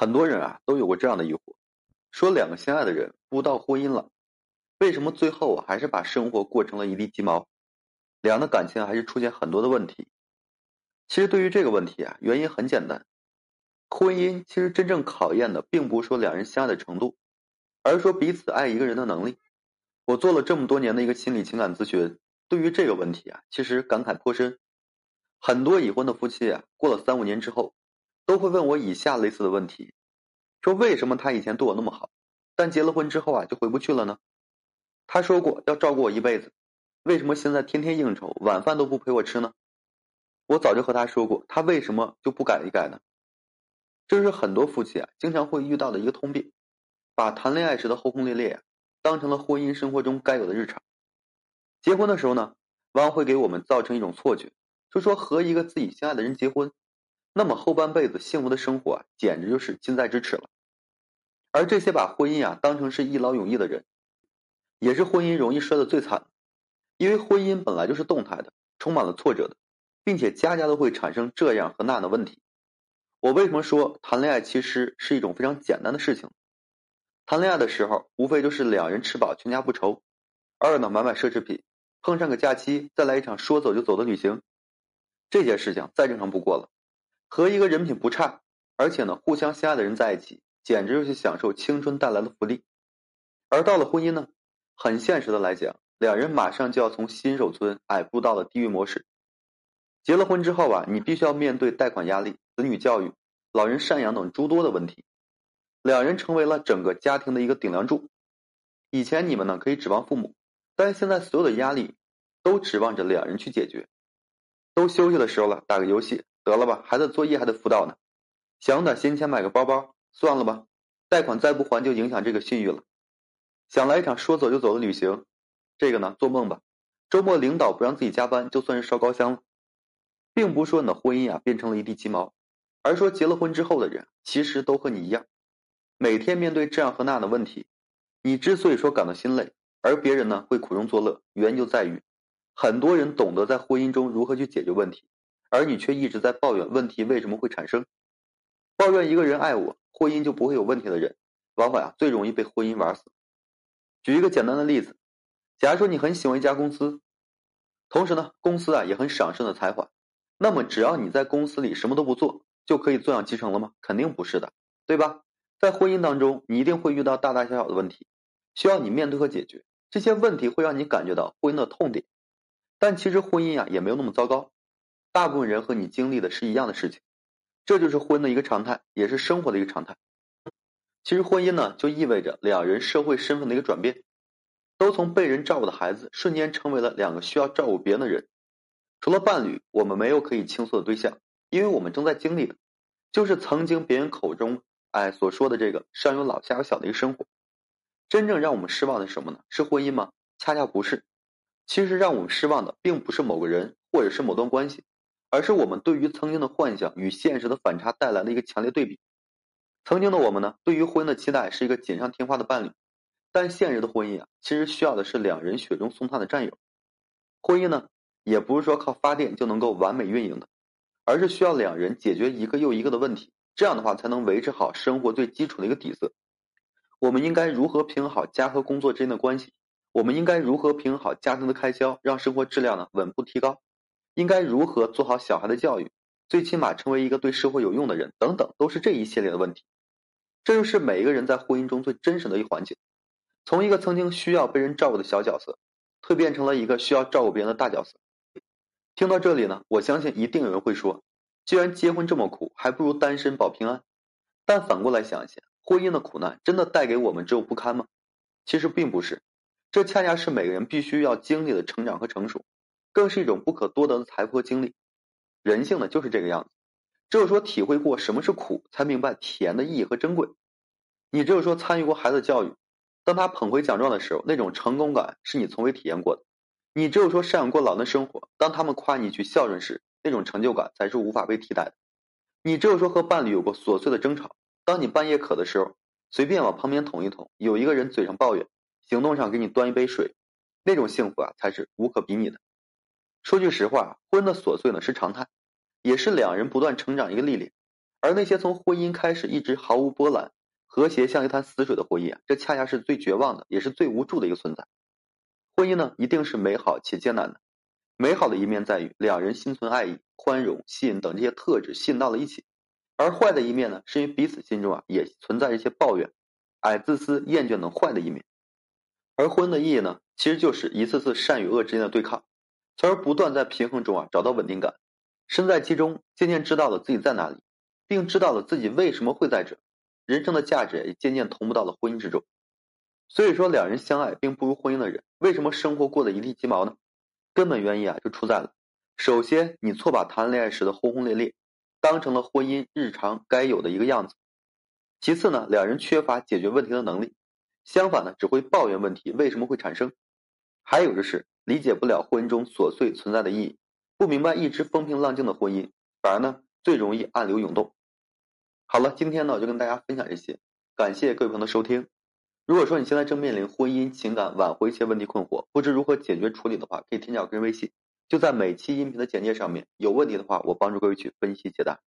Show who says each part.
Speaker 1: 很多人啊都有过这样的疑惑，说两个相爱的人步到婚姻了，为什么最后还是把生活过成了一地鸡毛？两的感情还是出现很多的问题。其实对于这个问题啊，原因很简单，婚姻其实真正考验的并不是说两人相爱的程度，而是说彼此爱一个人的能力。我做了这么多年的一个心理情感咨询，对于这个问题啊，其实感慨颇深。很多已婚的夫妻啊，过了三五年之后。都会问我以下类似的问题，说为什么他以前对我那么好，但结了婚之后啊就回不去了呢？他说过要照顾我一辈子，为什么现在天天应酬，晚饭都不陪我吃呢？我早就和他说过，他为什么就不改一改呢？这是很多夫妻啊经常会遇到的一个通病，把谈恋爱时的轰轰烈烈当成了婚姻生活中该有的日常。结婚的时候呢，往往会给我们造成一种错觉，就说和一个自己相爱的人结婚。那么后半辈子幸福的生活啊，简直就是近在咫尺了。而这些把婚姻啊当成是一劳永逸的人，也是婚姻容易摔得最惨。因为婚姻本来就是动态的，充满了挫折的，并且家家都会产生这样和那样的问题。我为什么说谈恋爱其实是一种非常简单的事情？谈恋爱的时候，无非就是两人吃饱全家不愁，偶尔呢买买奢侈品，碰上个假期再来一场说走就走的旅行，这件事情再正常不过了。和一个人品不差，而且呢互相相爱的人在一起，简直就是享受青春带来的福利。而到了婚姻呢，很现实的来讲，两人马上就要从新手村矮步到了地狱模式。结了婚之后啊，你必须要面对贷款压力、子女教育、老人赡养等诸多的问题。两人成为了整个家庭的一个顶梁柱。以前你们呢可以指望父母，但现在所有的压力都指望着两人去解决。都休息的时候了，打个游戏。得了吧，孩子作业还得辅导呢，想用点闲钱买个包包，算了吧，贷款再不还就影响这个信誉了。想来一场说走就走的旅行，这个呢做梦吧。周末领导不让自己加班，就算是烧高香了。并不是说你的婚姻啊变成了一地鸡毛，而说结了婚之后的人其实都和你一样，每天面对这样和那样的问题。你之所以说感到心累，而别人呢会苦中作乐，原因就在于很多人懂得在婚姻中如何去解决问题。而你却一直在抱怨问题为什么会产生？抱怨一个人爱我，婚姻就不会有问题的人，往往呀最容易被婚姻玩死。举一个简单的例子，假如说你很喜欢一家公司，同时呢公司啊也很赏识你的才华，那么只要你在公司里什么都不做，就可以坐享其成了吗？肯定不是的，对吧？在婚姻当中，你一定会遇到大大小小的问题，需要你面对和解决。这些问题会让你感觉到婚姻的痛点，但其实婚姻呀也没有那么糟糕。大部分人和你经历的是一样的事情，这就是婚的一个常态，也是生活的一个常态。其实婚姻呢，就意味着两人社会身份的一个转变，都从被人照顾的孩子，瞬间成为了两个需要照顾别人的人。除了伴侣，我们没有可以倾诉的对象，因为我们正在经历的，就是曾经别人口中哎所说的这个上有老下有小的一个生活。真正让我们失望的是什么呢？是婚姻吗？恰恰不是。其实让我们失望的，并不是某个人，或者是某段关系。而是我们对于曾经的幻想与现实的反差带来的一个强烈对比。曾经的我们呢，对于婚姻的期待是一个锦上添花的伴侣，但现实的婚姻啊，其实需要的是两人雪中送炭的战友。婚姻呢，也不是说靠发电就能够完美运营的，而是需要两人解决一个又一个的问题，这样的话才能维持好生活最基础的一个底色。我们应该如何平衡好家和工作之间的关系？我们应该如何平衡好家庭的开销，让生活质量呢稳步提高？应该如何做好小孩的教育？最起码成为一个对社会有用的人，等等，都是这一系列的问题。这就是每一个人在婚姻中最真实的一环节。从一个曾经需要被人照顾的小角色，蜕变成了一个需要照顾别人的大角色。听到这里呢，我相信一定有人会说：既然结婚这么苦，还不如单身保平安。但反过来想一想，婚姻的苦难真的带给我们只有不堪吗？其实并不是，这恰恰是每个人必须要经历的成长和成熟。更是一种不可多得的财富和经历。人性呢就是这个样子，只有说体会过什么是苦，才明白甜的意义和珍贵。你只有说参与过孩子教育，当他捧回奖状的时候，那种成功感是你从未体验过的。你只有说赡养过老人的生活，当他们夸你去孝顺时，那种成就感才是无法被替代的。你只有说和伴侣有过琐碎的争吵，当你半夜渴的时候，随便往旁边捅一捅，有一个人嘴上抱怨，行动上给你端一杯水，那种幸福啊，才是无可比拟的。说句实话，婚姻的琐碎呢是常态，也是两人不断成长一个历练。而那些从婚姻开始一直毫无波澜、和谐像一潭死水的婚姻啊，这恰恰是最绝望的，也是最无助的一个存在。婚姻呢，一定是美好且艰难的。美好的一面在于两人心存爱意、宽容、信等这些特质吸引到了一起，而坏的一面呢，是因为彼此心中啊也存在一些抱怨、矮、自私、厌倦等坏的一面。而婚姻的意义呢，其实就是一次次善与恶之间的对抗，从而不断在平衡中啊找到稳定感，身在其中，渐渐知道了自己在哪里，并知道了自己为什么会在这，人生的价值也渐渐同步到了婚姻之中。所以说，两人相爱并步入婚姻的人，为什么生活过得一地鸡毛呢？根本原因啊，就出在了，首先你错把谈恋爱时的轰轰烈烈，当成了婚姻日常该有的一个样子；其次呢，两人缺乏解决问题的能力，相反呢，只会抱怨问题为什么会产生；还有就是理解不了婚姻中琐碎存在的意义，不明白一直风平浪静的婚姻，反而呢最容易暗流涌动。好了，今天呢我就跟大家分享这些，感谢各位朋友的收听。如果说你现在正面临婚姻、情感挽回一些问题困惑，不知如何解决处理的话，可以添加我个人微信，就在每期音频的简介上面。有问题的话，我帮助各位去分析解答。